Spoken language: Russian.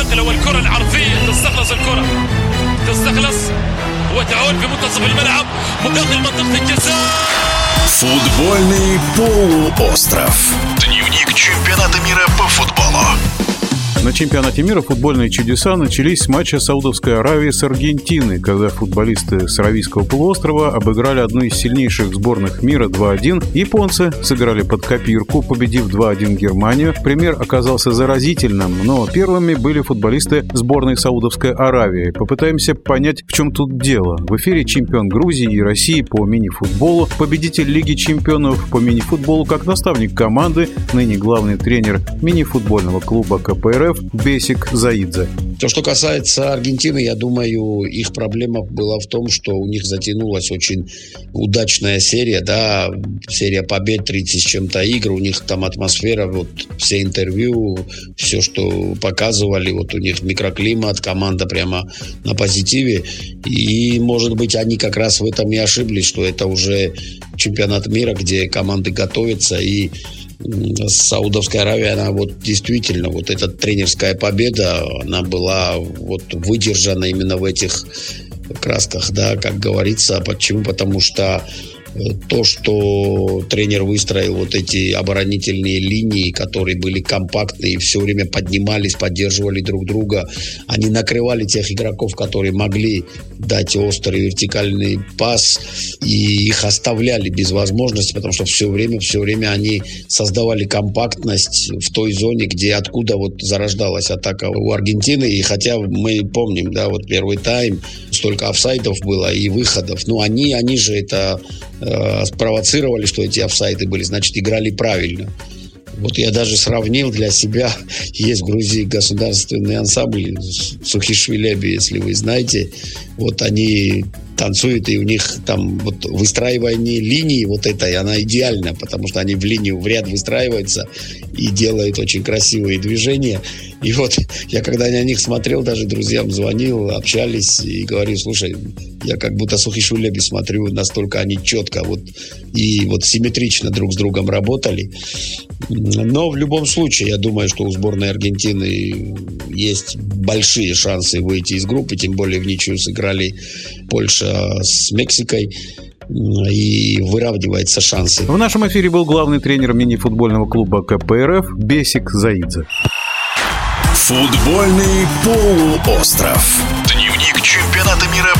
النقله والكره العرضيه تستخلص الكره تستخلص وتعود في منتصف الملعب وداخل منطقه الجزاء Футбольный полуостров. Чемпионате мира футбольные чудеса начались с матча Саудовской Аравии с Аргентиной, когда футболисты с Аравийского полуострова обыграли одну из сильнейших сборных мира 2-1. Японцы сыграли под копирку, победив 2-1 Германию. Пример оказался заразительным, но первыми были футболисты сборной Саудовской Аравии. Попытаемся понять, в чем тут дело. В эфире чемпион Грузии и России по мини-футболу, победитель Лиги чемпионов по мини-футболу как наставник команды, ныне главный тренер мини-футбольного клуба КПРФ РФ Бесик Заидзе. То, что касается Аргентины, я думаю, их проблема была в том, что у них затянулась очень удачная серия, да, серия побед, 30 с чем-то игр, у них там атмосфера, вот все интервью, все, что показывали, вот у них микроклимат, команда прямо на позитиве, и, может быть, они как раз в этом и ошиблись, что это уже чемпионат мира, где команды готовятся и Саудовская Аравия, она вот действительно, вот эта тренерская победа, она была вот выдержана именно в этих красках, да, как говорится. Почему? Потому что то, что тренер выстроил вот эти оборонительные линии, которые были компактные, все время поднимались, поддерживали друг друга, они накрывали тех игроков, которые могли дать острый вертикальный пас, и их оставляли без возможности, потому что все время, все время они создавали компактность в той зоне, где откуда вот зарождалась атака у Аргентины, и хотя мы помним, да, вот первый тайм, столько офсайдов было и выходов, но они, они же это э, спровоцировали, что эти офсайды были, значит, играли правильно. Вот я даже сравнил для себя, есть в Грузии государственный ансамбль Сухишвилеби, если вы знаете, вот они танцуют, и у них там вот выстраивание линии вот этой, она идеальна, потому что они в линию, в ряд выстраиваются и делают очень красивые движения. И вот я когда на них смотрел, даже друзьям звонил, общались и говорю, слушай, я как будто Сухишулеби смотрю, настолько они четко вот и вот симметрично друг с другом работали. Но в любом случае, я думаю, что у сборной Аргентины есть большие шансы выйти из группы, тем более в ничью сыграли Польша с Мексикой и выравниваются шансы. В нашем эфире был главный тренер мини-футбольного клуба КПРФ Бесик Заидзе. Футбольный полуостров. Дневник чемпионата мира